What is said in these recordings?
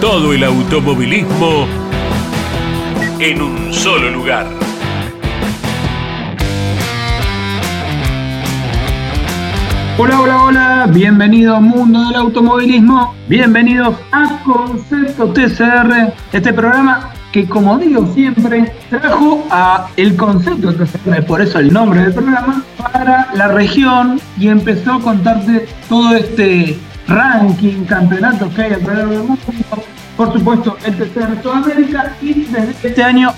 Todo el automovilismo en un solo lugar. Hola, hola, hola, bienvenido mundo del automovilismo, bienvenidos a Concepto TCR, este programa que como digo siempre trajo a el concepto TCR, por eso el nombre del programa, para la región y empezó a contarte todo este ranking, campeonatos que hay alrededor del mundo, por supuesto el TCR Sudamérica y desde este año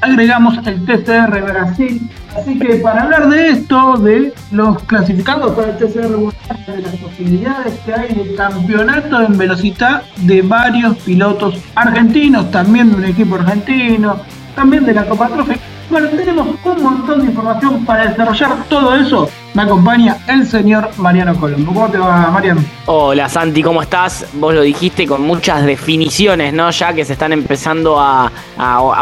agregamos el TCR Brasil. Así que para hablar de esto, de los clasificados para el TCR de las posibilidades que hay de campeonato en velocidad de varios pilotos argentinos, también de un equipo argentino, también de la Copa Trophy. Bueno, tenemos un montón de información para desarrollar todo eso me acompaña el señor Mariano Colombo. ¿Cómo te va, Mariano? Hola, Santi, ¿cómo estás? Vos lo dijiste con muchas definiciones, ¿no? Ya que se están empezando a,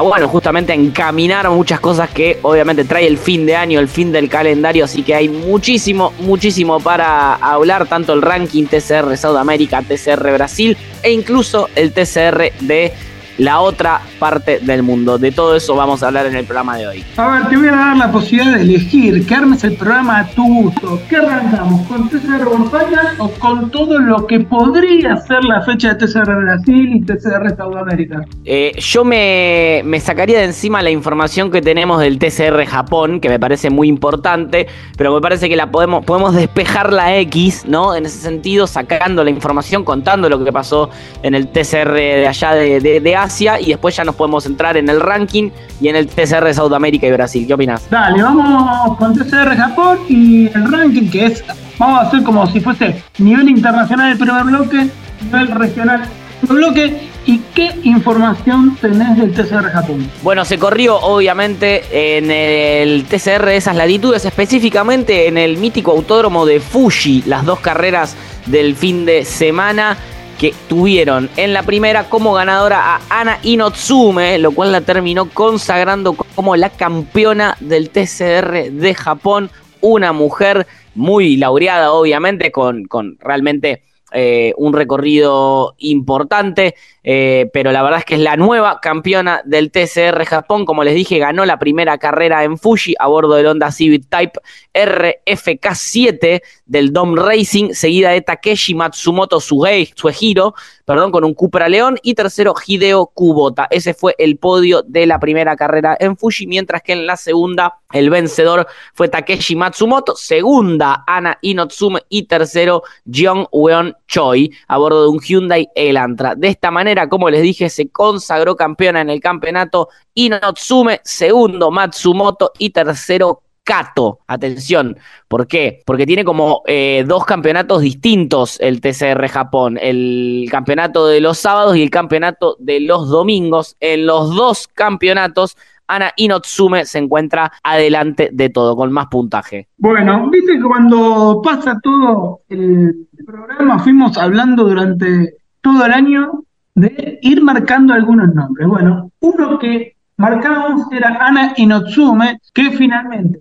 bueno, justamente a encaminar muchas cosas que obviamente trae el fin de año, el fin del calendario, así que hay muchísimo, muchísimo para hablar, tanto el ranking TCR Sudamérica, TCR Brasil e incluso el TCR de la otra parte del mundo. De todo eso vamos a hablar en el programa de hoy. A ver, te voy a dar la posibilidad de elegir, que armes el programa a tu gusto. ¿Qué arrancamos? ¿Con TCR Bonfire o con todo lo que podría ser la fecha de TCR Brasil y TCR Sudamérica? Eh, yo me, me sacaría de encima la información que tenemos del TCR Japón, que me parece muy importante, pero me parece que la podemos, podemos despejar la X, ¿no? En ese sentido, sacando la información, contando lo que pasó en el TCR de allá de, de, de Asia y después ya nos podemos entrar en el ranking y en el TCR de Sudamérica y Brasil. ¿Qué opinas? Dale, vamos con TCR Japón y el ranking que es, vamos a hacer como si fuese nivel internacional el primer bloque, nivel regional el bloque ¿Y qué información tenés del TCR Japón? Bueno, se corrió obviamente en el TCR de esas latitudes, específicamente en el mítico autódromo de Fuji, las dos carreras del fin de semana que tuvieron en la primera como ganadora a Ana Inotsume, lo cual la terminó consagrando como la campeona del TCR de Japón, una mujer muy laureada obviamente, con, con realmente eh, un recorrido importante, eh, pero la verdad es que es la nueva campeona del TCR Japón. Como les dije, ganó la primera carrera en Fuji a bordo del Honda Civic Type RFK7 del Dom Racing, seguida de Takeshi Matsumoto Suehiro, perdón, con un Cupra León, y tercero Hideo Kubota. Ese fue el podio de la primera carrera en Fuji, mientras que en la segunda el vencedor fue Takeshi Matsumoto, segunda Ana Inotsume y tercero Jeong Weon Choi a bordo de un Hyundai Elantra. De esta manera, como les dije, se consagró campeona en el campeonato Inotsume, segundo Matsumoto y tercero Kato. Atención, ¿por qué? Porque tiene como eh, dos campeonatos distintos el TCR Japón, el campeonato de los sábados y el campeonato de los domingos. En los dos campeonatos Ana Inotsume se encuentra adelante de todo, con más puntaje. Bueno, viste que cuando pasa todo el programa fuimos hablando durante todo el año de ir marcando algunos nombres. Bueno, uno que marcamos era Ana Inotsume, que finalmente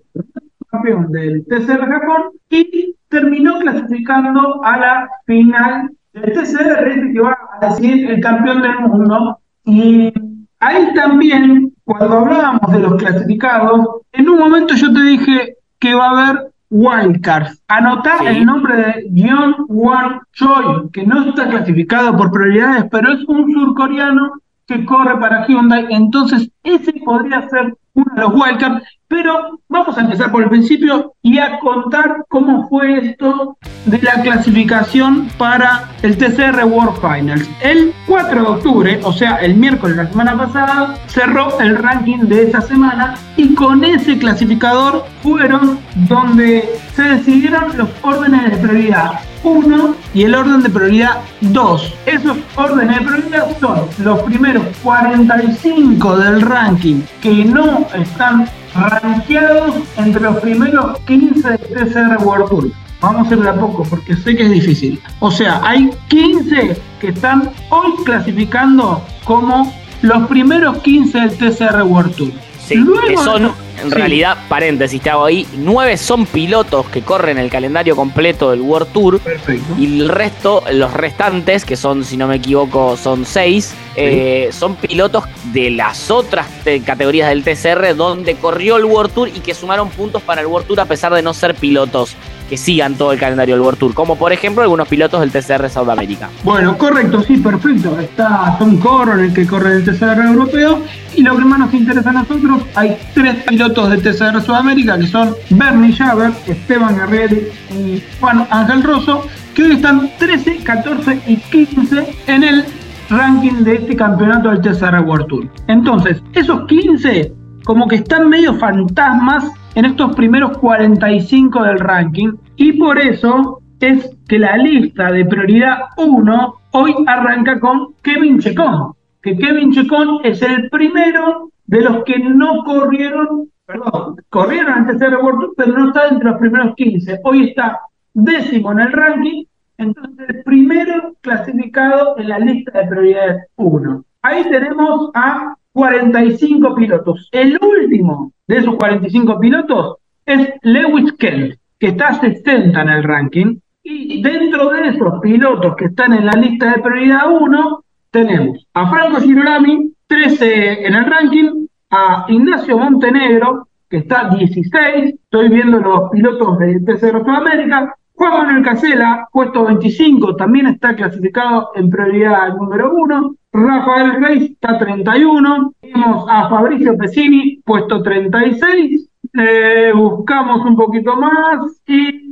campeón del TCR Japón y terminó clasificando a la final del TCR, que va a decir el campeón del mundo. Y ahí también, cuando hablábamos de los clasificados, en un momento yo te dije que va a haber wildcards. Anotar el nombre de John Won Choi, que no está clasificado por prioridades, pero es un surcoreano que corre para Hyundai. Entonces, ese podría ser uno de los wildcards pero vamos a empezar por el principio y a contar cómo fue esto de la clasificación para el TCR World Finals. El 4 de octubre, o sea, el miércoles de la semana pasada, cerró el ranking de esa semana y con ese clasificador fueron donde se decidieron los órdenes de prioridad. 1 y el orden de prioridad 2. Esos órdenes de prioridad son los primeros 45 del ranking que no están rankeados entre los primeros 15 de TCR World Tour. Vamos a ir de a poco porque sé que es difícil. O sea, hay 15 que están hoy clasificando como los primeros 15 del TCR World Tour. Sí, que son, en realidad, paréntesis, te hago ahí, nueve son pilotos que corren el calendario completo del World Tour. Perfecto. Y el resto, los restantes, que son, si no me equivoco, son seis, eh, son pilotos de las otras categorías del TCR donde corrió el World Tour y que sumaron puntos para el World Tour a pesar de no ser pilotos que sigan todo el calendario del World Tour, como por ejemplo algunos pilotos del TCR Sudamérica. Bueno, correcto, sí, perfecto. Está Tom Coron, el que corre el TCR europeo, y lo que más nos interesa a nosotros, hay tres pilotos de TCR Sudamérica, que son Bernie Javer, Esteban Guerrero y Juan Ángel Rosso, que hoy están 13, 14 y 15 en el ranking de este campeonato del TCR World Tour. Entonces, esos 15 como que están medio fantasmas en estos primeros 45 del ranking y por eso es que la lista de prioridad 1 hoy arranca con Kevin Checón, que Kevin Checón es el primero de los que no corrieron, perdón, corrieron antes de Tour, pero no está entre los primeros 15. Hoy está décimo en el ranking, entonces el primero clasificado en la lista de prioridad 1. Ahí tenemos a 45 pilotos. El último de esos 45 pilotos es Lewis Kent, que está a 60 en el ranking. Y dentro de esos pilotos que están en la lista de prioridad 1, tenemos a Franco Girolami, 13 en el ranking, a Ignacio Montenegro, que está 16, estoy viendo los pilotos de TCR Sudamérica, Juan Manuel Casela, puesto 25, también está clasificado en prioridad número 1, Rafael Reis está 31. Tenemos a Fabricio Pesini, puesto 36. Eh, buscamos un poquito más y.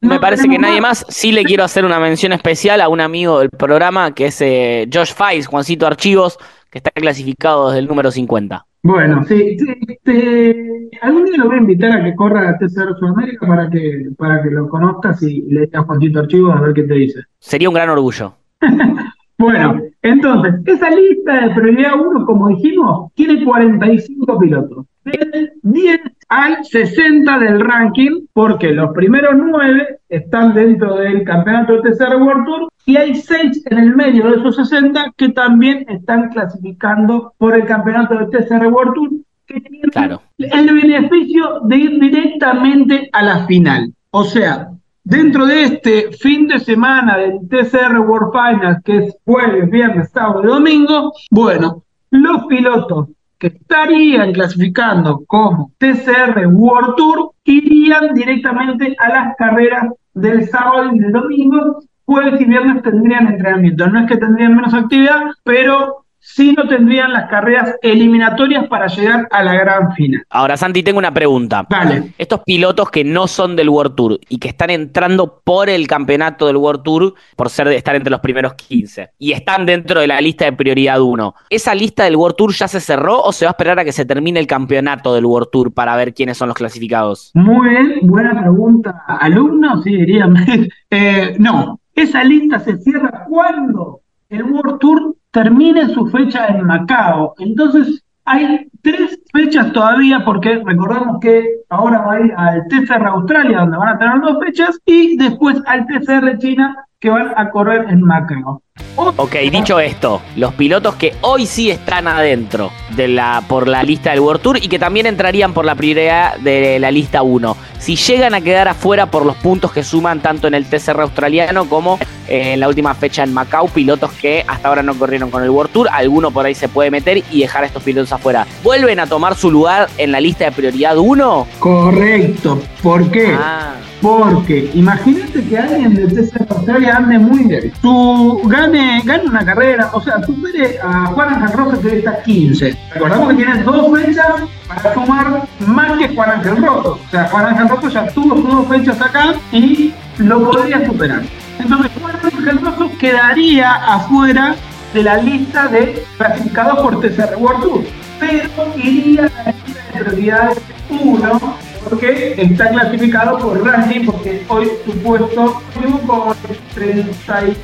Me parece que nadie más. Sí le quiero hacer una mención especial a un amigo del programa que es eh, Josh Fais, Juancito Archivos, que está clasificado desde el número 50. Bueno, sí, este, algún día lo voy a invitar a que corra a TCR Sudamérica para que, para que lo conozcas y le digas Juancito Archivos a ver qué te dice. Sería un gran orgullo. Bueno, entonces, esa lista de prioridad 1, como dijimos, tiene 45 pilotos. Del 10 al 60 del ranking, porque los primeros 9 están dentro del campeonato de TCR World Tour y hay 6 en el medio de esos 60 que también están clasificando por el campeonato de TCR World Tour, que tienen el beneficio de ir directamente a la final. O sea, Dentro de este fin de semana del TCR World Finals, que es jueves, viernes, sábado y domingo, bueno, los pilotos que estarían clasificando como TCR World Tour irían directamente a las carreras del sábado y del domingo. Jueves y viernes tendrían entrenamiento. No es que tendrían menos actividad, pero si no tendrían las carreras eliminatorias para llegar a la gran final. Ahora, Santi, tengo una pregunta. Vale. Estos pilotos que no son del World Tour y que están entrando por el campeonato del World Tour, por ser de estar entre los primeros 15, y están dentro de la lista de prioridad 1, ¿esa lista del World Tour ya se cerró o se va a esperar a que se termine el campeonato del World Tour para ver quiénes son los clasificados? Muy bien, buena pregunta. ¿Alumno? Sí, diría. Eh, no, esa lista se cierra cuando el World Tour termine su fecha en Macao. Entonces, hay tres fechas todavía, porque recordamos que ahora va a ir al TCR Australia, donde van a tener dos fechas, y después al TCR China, que van a correr en Macao. Ok, dicho esto, los pilotos que hoy sí están adentro de la, por la lista del World Tour y que también entrarían por la prioridad de la lista 1, si llegan a quedar afuera por los puntos que suman tanto en el TCR australiano como en la última fecha en Macao, pilotos que hasta ahora no corrieron con el World Tour, alguno por ahí se puede meter y dejar a estos pilotos afuera. ¿Vuelven a tomar su lugar en la lista de prioridad 1? Correcto, ¿por qué? Ah. Porque imagínate que alguien del TCR Australia ande muy bien. Su gane, gane una carrera, o sea, supere a Juan Ángel Rojas que está 15. Recordamos que tiene dos fechas para sumar más que Juan Ángel Rojas. O sea, Juan Ángel Rojas ya tuvo sus dos fechas acá y lo podría superar. Entonces, Juan Ángel Rojas quedaría afuera de la lista de clasificados por TCR World Tour, pero iría a la lista de prioridades 1 porque está clasificado por ranking, porque hoy su puesto con 33,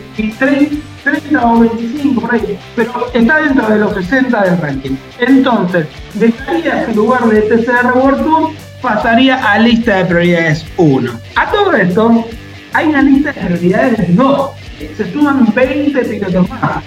30 o 25 por ahí, pero está dentro de los 60 del ranking. Entonces, dejaría su lugar de TCR World Tour, pasaría a lista de prioridades 1. A todo esto, hay una lista de prioridades 2. Se suman 20 pilotos más.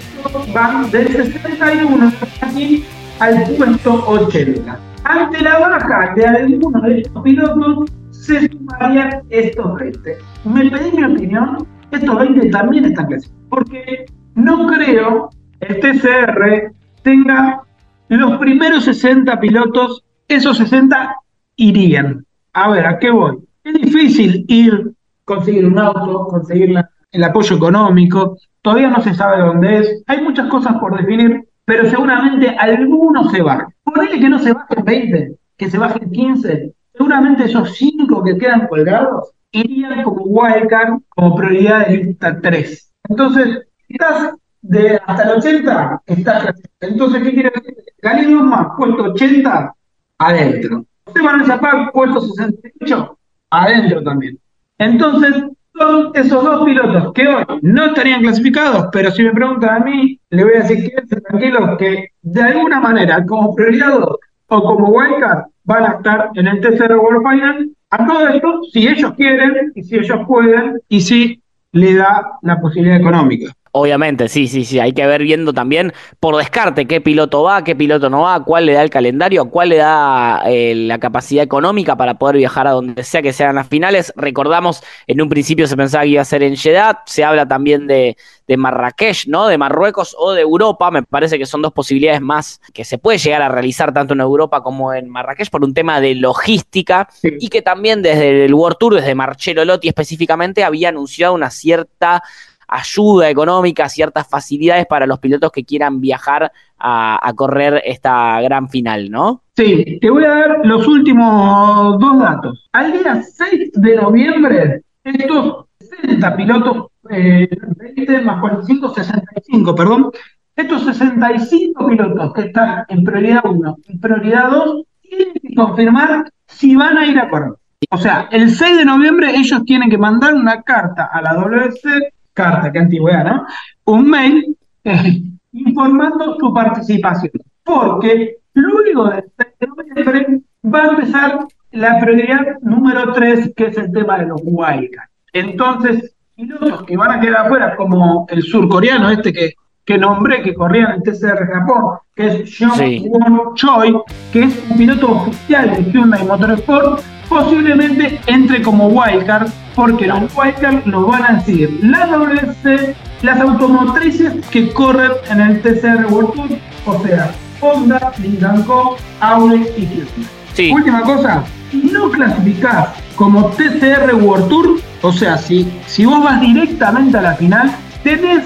Van del 61 aquí al puesto 80. Ante la baja de alguno de estos pilotos, se sumarían estos 20. Me pedí mi opinión, estos 20 también están clasificados. Porque no creo el TCR tenga los primeros 60 pilotos, esos 60 irían. A ver, ¿a qué voy? Es difícil ir, conseguir un auto, conseguir el apoyo económico, todavía no se sabe dónde es, hay muchas cosas por definir, pero seguramente algunos se bajen. Ponele que no se bajen 20, que se bajen 15, seguramente esos 5 que quedan colgados irían como wildcard, como prioridad de lista 3. Entonces, estás de hasta el 80, estás Entonces, ¿qué quiere decir? Gané más, puesto 80, adentro. Esteban Zapag, puesto 68, adentro también. Entonces, son esos dos pilotos que hoy no estarían clasificados, pero si me preguntan a mí, le voy a decir que tranquilos que de alguna manera, como prioridad o como wildcard, van a estar en el tercer World Final. A todo esto, si ellos quieren y si ellos pueden y si le da la posibilidad económica. Obviamente, sí, sí, sí. Hay que ver viendo también por descarte qué piloto va, qué piloto no va, cuál le da el calendario, cuál le da eh, la capacidad económica para poder viajar a donde sea que sean las finales. Recordamos, en un principio se pensaba que iba a ser en Jeddah. Se habla también de, de Marrakech, ¿no? De Marruecos o de Europa. Me parece que son dos posibilidades más que se puede llegar a realizar tanto en Europa como en Marrakech por un tema de logística y que también desde el World Tour, desde Marcelo Lotti específicamente, había anunciado una cierta ayuda económica, ciertas facilidades para los pilotos que quieran viajar a, correr esta gran final, ¿no? Sí, te voy a dar los últimos dos datos. Al día 6 de noviembre, estos 60 pilotos, eh, 20 más 45, 65, perdón, estos 65 pilotos que están en prioridad 1 y prioridad 2 tienen que confirmar si van a ir a correr. O sea, el 6 de noviembre ellos tienen que mandar una carta a la WC carta, qué antigüedad, ¿no? Un mail eh, informando su participación. Porque luego de noviembre va a empezar la prioridad número 3, que es el tema de los wildcards. Entonces, pilotos que van a quedar afuera, como el surcoreano este que, que nombré, que corría en el TCR Japón, que es Jeong Choi, que es un piloto oficial de Hyundai Motorsport, posiblemente entre como wildcard porque los wildcards los van a decir la WC, las automotrices que corren en el TCR World Tour, o sea, Honda, Lincoln Co, Audi y Hyundai. Última cosa, si no clasificás como TCR World Tour, o sea, si, si vos vas directamente a la final, tenés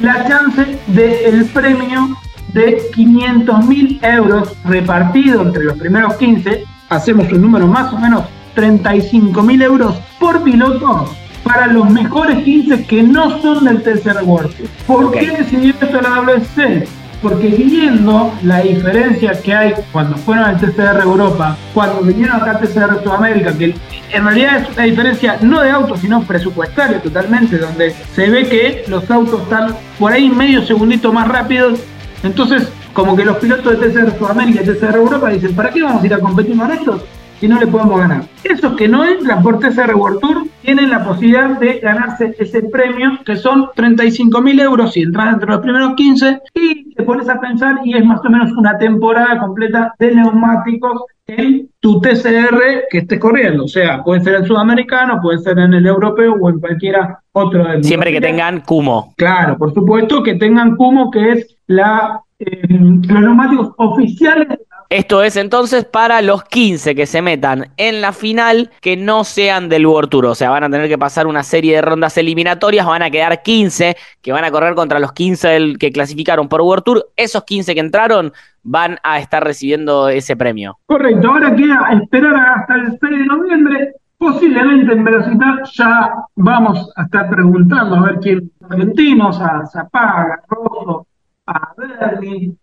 la chance del premio de 500 mil euros repartido entre los primeros 15, hacemos un número más o menos 35 mil euros por piloto para los mejores 15 que no son del tercer World ¿Por qué decidió esto la WC? Porque viendo la diferencia que hay cuando fueron al TCR Europa, cuando vinieron acá al TCR Sudamérica, que en realidad es una diferencia no de autos, sino presupuestaria totalmente, donde se ve que los autos están por ahí medio segundito más rápidos. Entonces, como que los pilotos de TCR Sudamérica y TCR Europa dicen, ¿para qué vamos a ir a competir con estos? Si no le podemos ganar. Esos que no entran por TCR World Tour tienen la posibilidad de ganarse ese premio, que son 35 mil euros si entras entre los primeros 15 y te pones a pensar y es más o menos una temporada completa de neumáticos en tu TCR que estés corriendo. O sea, puede ser el sudamericano, puede ser en el europeo o en cualquiera otro del Siempre que tengan Kumo. Claro, por supuesto que tengan Kumo, que es la, eh, los neumáticos oficiales esto es entonces para los 15 que se metan en la final que no sean del World Tour. O sea, van a tener que pasar una serie de rondas eliminatorias. Van a quedar 15 que van a correr contra los 15 que clasificaron por World Tour. Esos 15 que entraron van a estar recibiendo ese premio. Correcto. Ahora queda esperar hasta el 6 de noviembre. Posiblemente en velocidad ya vamos a estar preguntando a ver quién argentinos, a Zapaga, a Rosso, a Berni,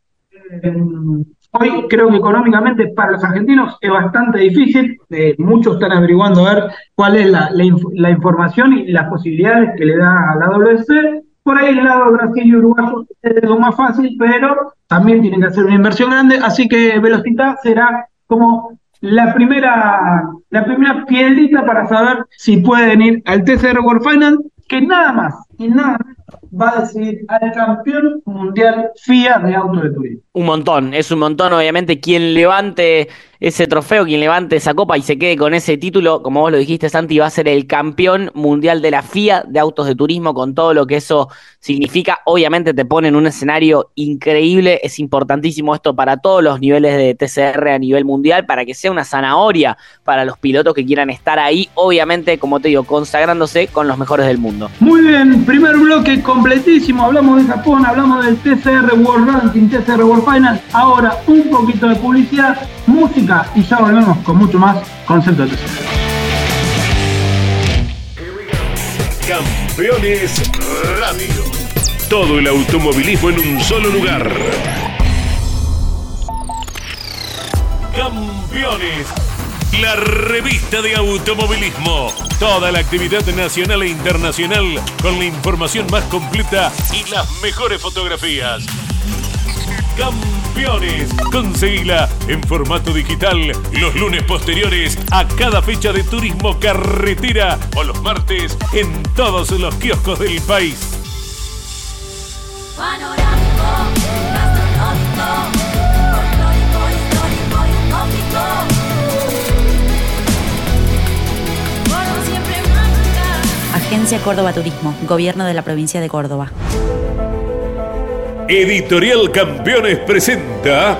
Hoy creo que económicamente para los argentinos es bastante difícil. Eh, muchos están averiguando a ver cuál es la, información y las posibilidades que le da a la WC. Por ahí el lado Brasil y Uruguay es lo más fácil, pero también tienen que hacer una inversión grande. Así que Velocidad será como la primera, la primera piedrita para saber si pueden ir al TCR World Final, que nada más y nada menos va a decidir al campeón mundial FIA de auto de turismo. Un montón, es un montón, obviamente, quien levante ese trofeo, quien levante esa copa y se quede con ese título, como vos lo dijiste, Santi, va a ser el campeón mundial de la FIA de autos de turismo, con todo lo que eso significa. Obviamente te pone en un escenario increíble, es importantísimo esto para todos los niveles de TCR a nivel mundial, para que sea una zanahoria para los pilotos que quieran estar ahí, obviamente, como te digo, consagrándose con los mejores del mundo. Muy bien, primer bloque completísimo, hablamos de Japón, hablamos del TCR World Ranking, TCR World Final, ahora un poquito de publicidad, música y ya volvemos con mucho más concepto de Campeones Radio. Todo el automovilismo en un solo lugar. Campeones. La revista de automovilismo. Toda la actividad nacional e internacional con la información más completa y las mejores fotografías. Campeones. Conseguila en formato digital los lunes posteriores a cada fecha de turismo carretera o los martes en todos los kioscos del país. Agencia Córdoba Turismo, Gobierno de la Provincia de Córdoba. Editorial Campeones presenta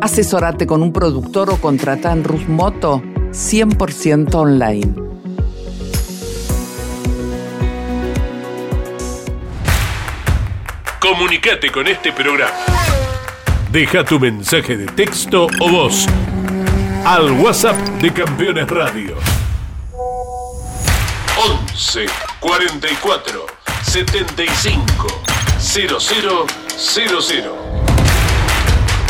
Asesorate con un productor o contrata en Rus Moto 100% online. Comunicate con este programa. Deja tu mensaje de texto o voz al WhatsApp de Campeones Radio. 11 44 75 0000.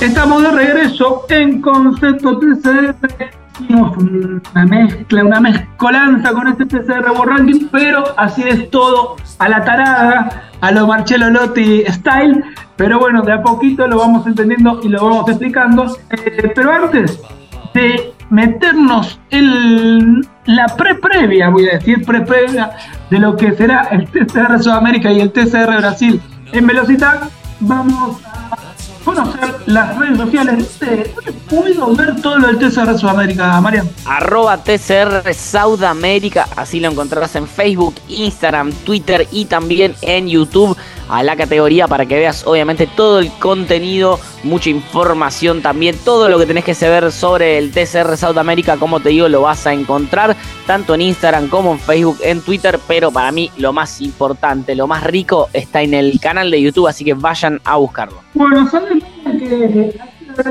Estamos de regreso en Concepto TCR. Hicimos una mezcla, una mezcolanza con este TCR World pero así es todo a la tarada, a lo Marcello Lotti style. Pero bueno, de a poquito lo vamos entendiendo y lo vamos explicando. Eh, pero antes de meternos en la pre-previa, voy a decir pre-previa, de lo que será el TCR Sudamérica y el TCR Brasil en velocidad, vamos conocer las redes sociales. ¿Dónde puedo ver todo lo del TCR Sudamérica, Marian? Arroba TCR Sudamérica, así lo encontrarás en Facebook, Instagram, Twitter y también en YouTube a la categoría para que veas obviamente todo el contenido, mucha información también, todo lo que tenés que saber sobre el TCR Sudamérica, como te digo, lo vas a encontrar tanto en Instagram como en Facebook, en Twitter, pero para mí lo más importante, lo más rico está en el canal de YouTube, así que vayan a buscarlo. Bueno, saben que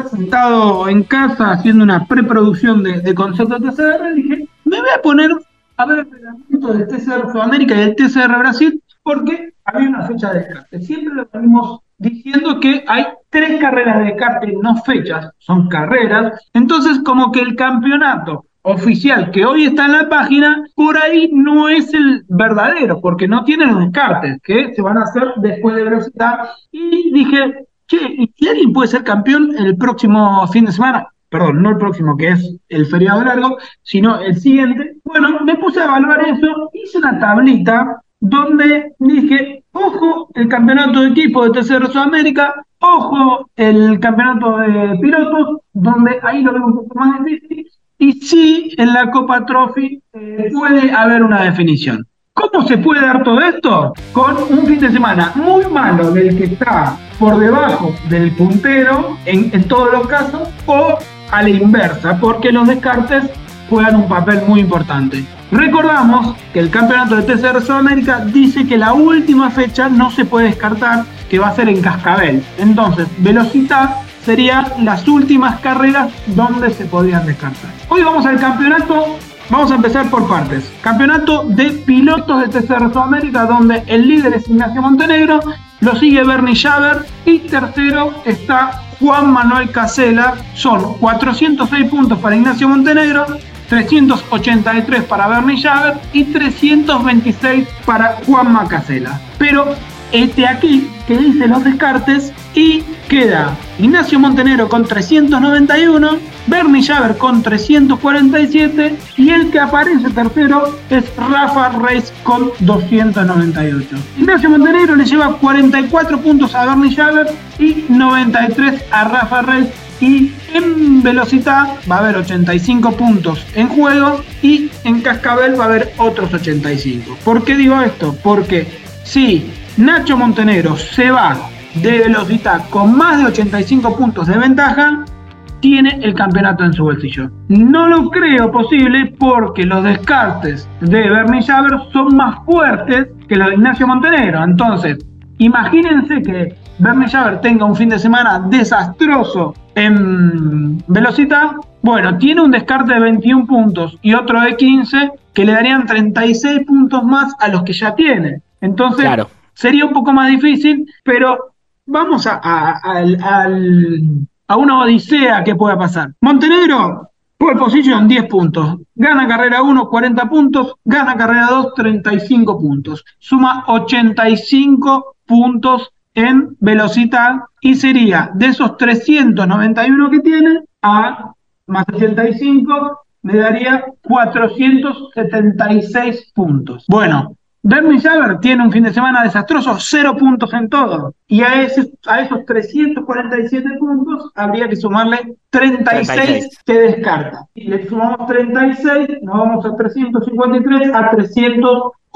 sentado en casa haciendo una preproducción de, de concepto TCR, dije, me voy a poner a ver el reglamento del TCR Sudamérica y del TCR Brasil, porque había una fecha de descarte. Siempre lo venimos diciendo que hay tres carreras de descarte, no fechas, son carreras. Entonces, como que el campeonato oficial que hoy está en la página, por ahí no es el verdadero, porque no tiene los descartes, que se van a hacer después de velocidad. Y dije, che, ¿y alguien puede ser campeón el próximo fin de semana? Perdón, no el próximo, que es el feriado largo, sino el siguiente. Bueno, me puse a evaluar eso, hice una tablita donde dije, ojo, el campeonato de equipo de TCR Sudamérica, ojo, el campeonato de pilotos, donde ahí lo veo un poco más difícil, y sí, en la Copa Trophy eh, puede haber una definición. ¿Cómo se puede dar todo esto? Con un fin de semana muy malo del que está por debajo del puntero en, en todos los casos o a la inversa, porque los descartes juegan un papel muy importante. Recordamos que el campeonato de TCR Sudamérica dice que la última fecha no se puede descartar, que va a ser en Cascabel. Entonces, velocidad serían las últimas carreras donde se podrían descartar. Hoy vamos al campeonato, vamos a empezar por partes. Campeonato de pilotos de TCR Sudamérica, donde el líder es Ignacio Montenegro, lo sigue Bernie Schaber y tercero está Juan Manuel Casela. Son 406 puntos para Ignacio Montenegro, 383 para Bernie Schaber y 326 para Juan Macasela. Pero este aquí que dice los descartes y queda Ignacio Montenegro con 391, Bernie Schaber con 347 y el que aparece tercero es Rafa Reis con 298. Ignacio Montenegro le lleva 44 puntos a Bernie Schaber y 93 a Rafa Reis y en velocidad va a haber 85 puntos en juego y en cascabel va a haber otros 85. ¿Por qué digo esto? Porque si Nacho Montenegro se va de velocidad con más de 85 puntos de ventaja, tiene el campeonato en su bolsillo. No lo creo posible porque los descartes de Bernie Schaber son más fuertes que los de Ignacio Montenegro. Entonces, imagínense que Bernie Schaber tenga un fin de semana desastroso en velocidad. Bueno, tiene un descarte de 21 puntos y otro de 15 que le darían 36 puntos más a los que ya tiene. Entonces, sería un poco más difícil, pero vamos a, a, una odisea que pueda pasar. Montenegro, pole position 10 puntos, gana carrera 1 40 puntos, gana carrera 2 35 puntos, suma 85 puntos en velocidad y sería de esos 391 que tiene a más 85 me daría 476 puntos. Bueno, Bernie Schaber tiene un fin de semana desastroso, cero puntos en todo. Y a, ese, a esos 347 puntos habría que sumarle 36, que descarta. Y le sumamos 36, nos vamos a 353, a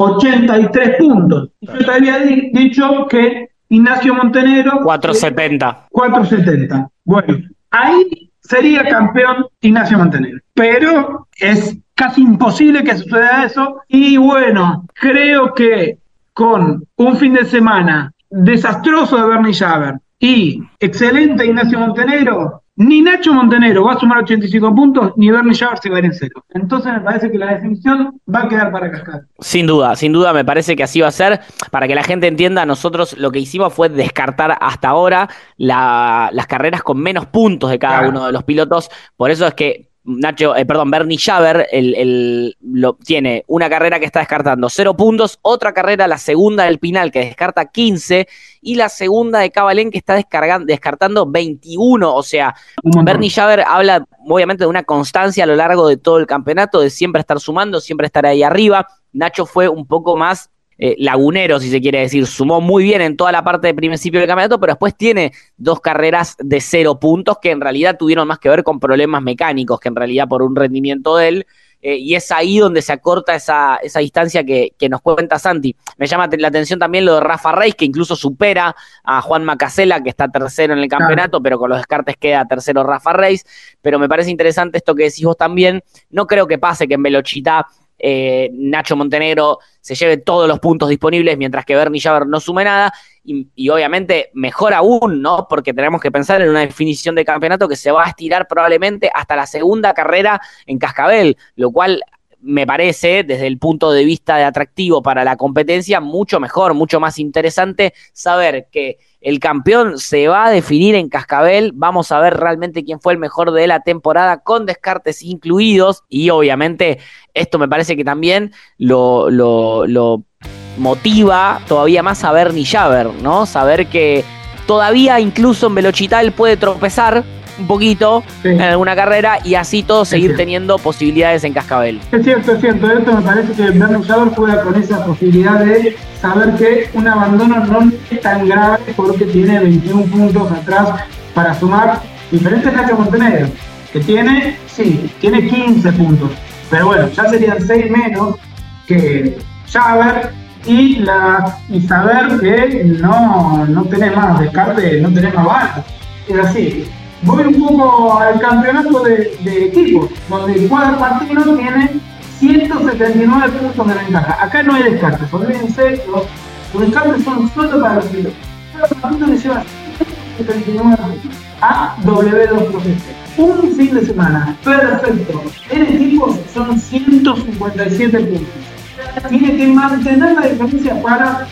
383 puntos. Yo te había dicho que Ignacio Montenegro... 470. 470. Bueno, ahí sería campeón Ignacio Montenegro. Pero es casi imposible que suceda eso. Y bueno, creo que con un fin de semana desastroso de Bernie Schaber y excelente Ignacio Montenegro, ni Nacho Montenegro va a sumar 85 puntos, ni Bernie Schaber se va a ir en cero. Entonces me parece que la definición va a quedar para cascar. Sin duda, sin duda me parece que así va a ser. Para que la gente entienda, nosotros lo que hicimos fue descartar hasta ahora las carreras con menos puntos de cada uno de los pilotos. Por eso es que Nacho, eh, perdón, Bernie Schaber el, lo, tiene una carrera que está descartando 0 puntos, otra carrera, la segunda del Pinal, que descarta 15, y la segunda de Cabalén, que está descartando 21. O sea, Bernie Schaber habla obviamente de una constancia a lo largo de todo el campeonato, de siempre estar sumando, siempre estar ahí arriba. Nacho fue un poco más eh, lagunero, si se quiere decir. Sumó muy bien en toda la parte de principio del campeonato, pero después tiene dos carreras de cero puntos que en realidad tuvieron más que ver con problemas mecánicos que en realidad por un rendimiento de él. Eh, y es ahí donde se acorta esa, esa distancia que, nos cuenta Santi. Me llama la atención también lo de Rafa Reis, que incluso supera a Juan Macasela, que está tercero en el campeonato, pero con los descartes queda tercero Rafa Reis. Pero me parece interesante esto que decís vos también. No creo que pase que en Velochita eh, Nacho Montenegro se lleve todos los puntos disponibles, mientras que Bernie Javer no sume nada. Y, obviamente mejor aún, ¿no? Porque tenemos que pensar en una definición de campeonato que se va a estirar probablemente hasta la segunda carrera en Cascabel, lo cual me parece, desde el punto de vista de atractivo para la competencia, mucho mejor, mucho más interesante saber que el campeón se va a definir en Cascabel. Vamos a ver realmente quién fue el mejor de la temporada, con descartes incluidos. Y obviamente, esto me parece que también lo, motiva todavía más a Bernie Javer, ¿no? Saber que todavía incluso en Velochital puede tropezar un poquito en alguna carrera y así todos seguir teniendo posibilidades en Cascabel. Es cierto, es cierto. Esto me parece que Bernie Javer juega con esa posibilidad de saber que un abandono no es tan grave porque tiene 21 puntos atrás para sumar diferentes Nacho Montenegro, que tiene, sí, tiene 15 puntos, pero bueno, ya serían 6 menos que Javer y, la, y saber que no, no tenés más descarte, no tenés más balas. Es así, voy un poco al campeonato de, equipos, donde el cuadro Martino tiene 179 puntos de ventaja. Acá no hay descartes, olvídense, los, los descartes son solo para los pilotos. Pero Martino le lleva 179 puntos a W2 Un fin de semana, perfecto. En equipos son 157 puntos. Tiene que mantener la diferencia para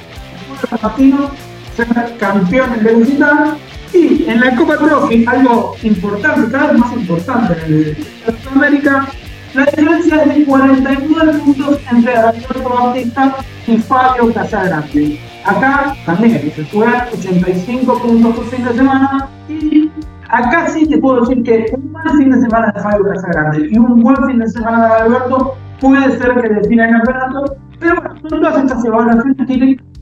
el Martino ser campeón en velocidad Sí, en la Copa Trophy, algo importante, cada vez más importante en América, la diferencia es de 49 puntos entre Alberto Bautista y Fabio Casagrande. Acá también se juegan 85 puntos por fin de semana y acá sí te puedo decir que un buen fin de semana de Fabio Casagrande y un buen fin de semana de Alberto puede ser que defina el campeonato, pero bueno, todas estas evaluaciones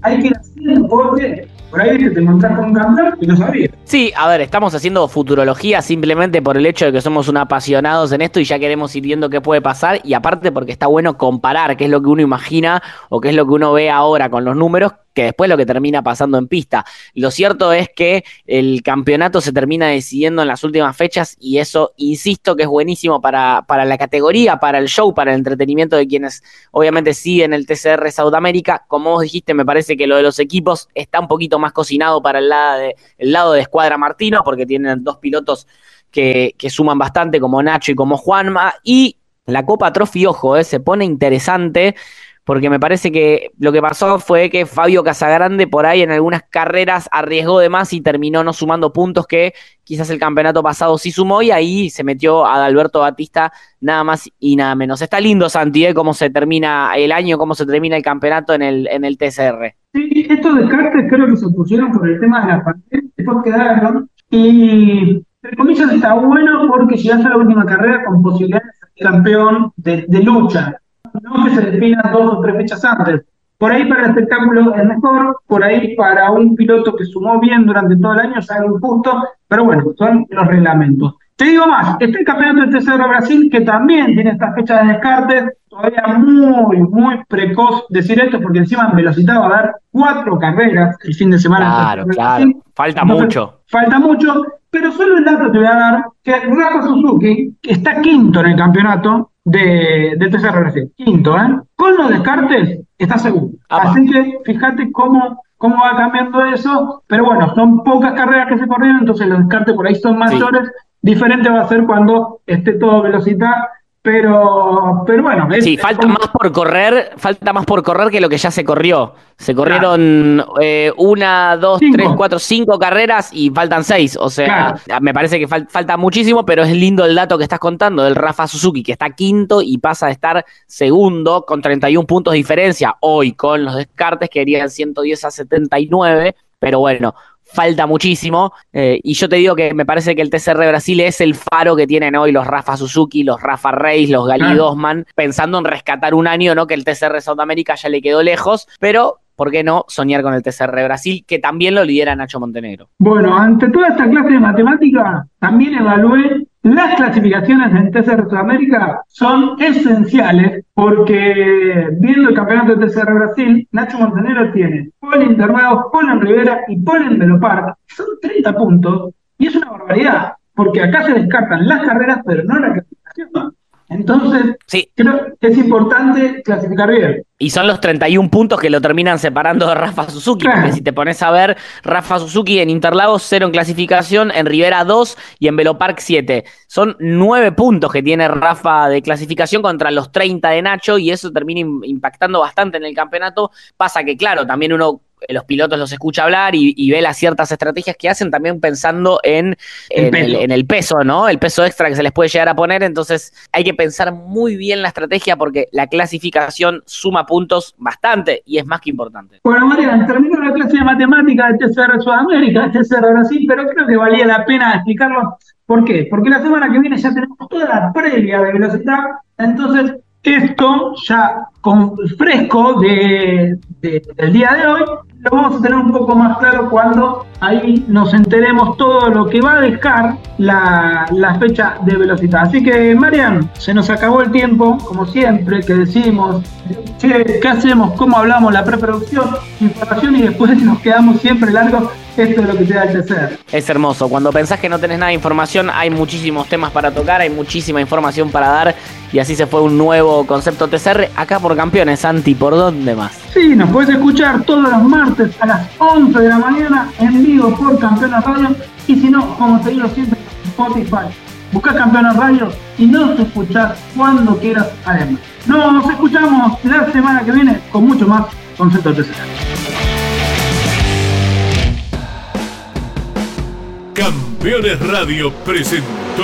hay que ir haciendo porque por ahí te encontrás con y no sabías. Sí, a ver, estamos haciendo futurología simplemente por el hecho de que somos un apasionados en esto y ya queremos ir viendo qué puede pasar y aparte porque está bueno comparar qué es lo que uno imagina o qué es lo que uno ve ahora con los números que después lo que termina pasando en pista. Lo cierto es que el campeonato se termina decidiendo en las últimas fechas y eso, insisto, que es buenísimo para, para la categoría, para el show, para el entretenimiento de quienes obviamente siguen el TCR Sudamérica. Como vos dijiste, me parece que lo de los equipos está un poquito más cocinado para el lado de, el lado de Escuadra Martino, porque tienen dos pilotos que, suman bastante, como Nacho y como Juanma, y la Copa Trophy, ojo, eh, se pone interesante porque me parece que lo que pasó fue que Fabio Casagrande por ahí en algunas carreras arriesgó de más y terminó no sumando puntos que quizás el campeonato pasado sí sumó y ahí se metió a Alberto Batista nada más y nada menos. Está lindo, Santi, ¿eh? cómo se termina el año, cómo se termina el campeonato en el, en el TCR. Sí, estos descartes creo que se pusieron por el tema de la pandemia, después quedaron y entre comillas está bueno porque llegaste a la última carrera con posibilidades de campeón de, de lucha no que se definan dos o tres fechas antes. Por ahí para el espectáculo es mejor, por ahí para un piloto que sumó bien durante todo el año es algo injusto, pero bueno, son los reglamentos. Te digo más, está el campeonato del tercero Brasil que también tiene estas fechas de descarte, todavía muy, muy precoz decir esto porque encima en velocidad va a haber cuatro carreras el fin de semana. Claro, claro, falta mucho. Falta mucho, pero solo el dato te voy a dar que Rafa Suzuki, que está quinto en el campeonato, de, de TCR Quinto, ¿eh? Con los descartes está segundo. Así que fíjate cómo, cómo va cambiando eso. Pero bueno, son pocas carreras que se corrieron, entonces los descartes por ahí son mayores. Diferente va a ser cuando esté todo velocidad pero, pero bueno. sí, falta más por correr, falta más por correr que lo que ya se corrió. Se corrieron eh, una, dos, tres, cuatro, cinco carreras y faltan seis. O sea, me parece que falta muchísimo, pero es lindo el dato que estás contando del Rafa Suzuki, que está quinto y pasa de estar segundo con 31 puntos de diferencia. Hoy con los descartes que irían 110 a 79. Pero bueno, falta muchísimo. Eh, y yo te digo que me parece que el TCR Brasil es el faro que tienen hoy los Rafa Suzuki, los Rafa Reis, los Gali Dosman, pensando en rescatar un año, ¿no? Que el TCR Sudamérica ya le quedó lejos, pero ¿por qué no soñar con el TCR Brasil, que también lo lidera Nacho Montenegro? Bueno, ante toda esta clase de matemática, también evalué las clasificaciones en TCR Sudamérica son esenciales porque viendo el campeonato de TCR Brasil, Nacho Montenegro tiene Paul Internado, Paul en Rivera y Paul en Velopark. Son 30 puntos y es una barbaridad porque acá se descartan las carreras pero no la clasificación. Entonces, Sí. creo que es importante clasificar bien. Y son los 31 puntos que lo terminan separando de Rafa Suzuki. Claro. Porque si te pones a ver, Rafa Suzuki en Interlagos 0 en clasificación, en Rivera 2 y en Velopark 7. Son 9 puntos que tiene Rafa de clasificación contra los 30 de Nacho y eso termina im- impactando bastante en el campeonato. Pasa que, claro, también uno los pilotos los escucha hablar y, y ve las ciertas estrategias que hacen también pensando en, El en el, peso. en el peso, ¿no? El peso extra que se les puede llegar a poner. Entonces hay que pensar muy bien la estrategia porque la clasificación suma puntos bastante y es más que importante. Bueno, Marian, terminó la clase de matemática de TCR Sudamérica, de TCR Brasil, pero creo que valía la pena explicarlo. ¿Por qué? Porque la semana que viene ya tenemos toda la previa de velocidad, entonces esto ya con fresco de, de- del día de hoy lo vamos a tener un poco más claro cuando ahí nos enteremos todo lo que va a dejar la, la fecha de velocidad. Así que, Marian, se nos acabó el tiempo, como siempre, que decimos, che, ¿qué hacemos? ¿Cómo hablamos? La preproducción, información y después nos quedamos siempre largos. Esto es lo que te da el tercer. Es hermoso. Cuando pensás que no tenés nada de información, hay muchísimos temas para tocar, hay muchísima información para dar. Y así se fue un nuevo concepto TCR acá por campeones. Santi, ¿por dónde más? Sí, nos puedes escuchar todos los martes a las 11 de la mañana en vivo por Campeones Radio. Y si no, como te digo siempre, Spotify. Busca Campeones Radio y nos escuchás cuando quieras además. Nos escuchamos la semana que viene con mucho más concepto TCR. Campeones Radio presentó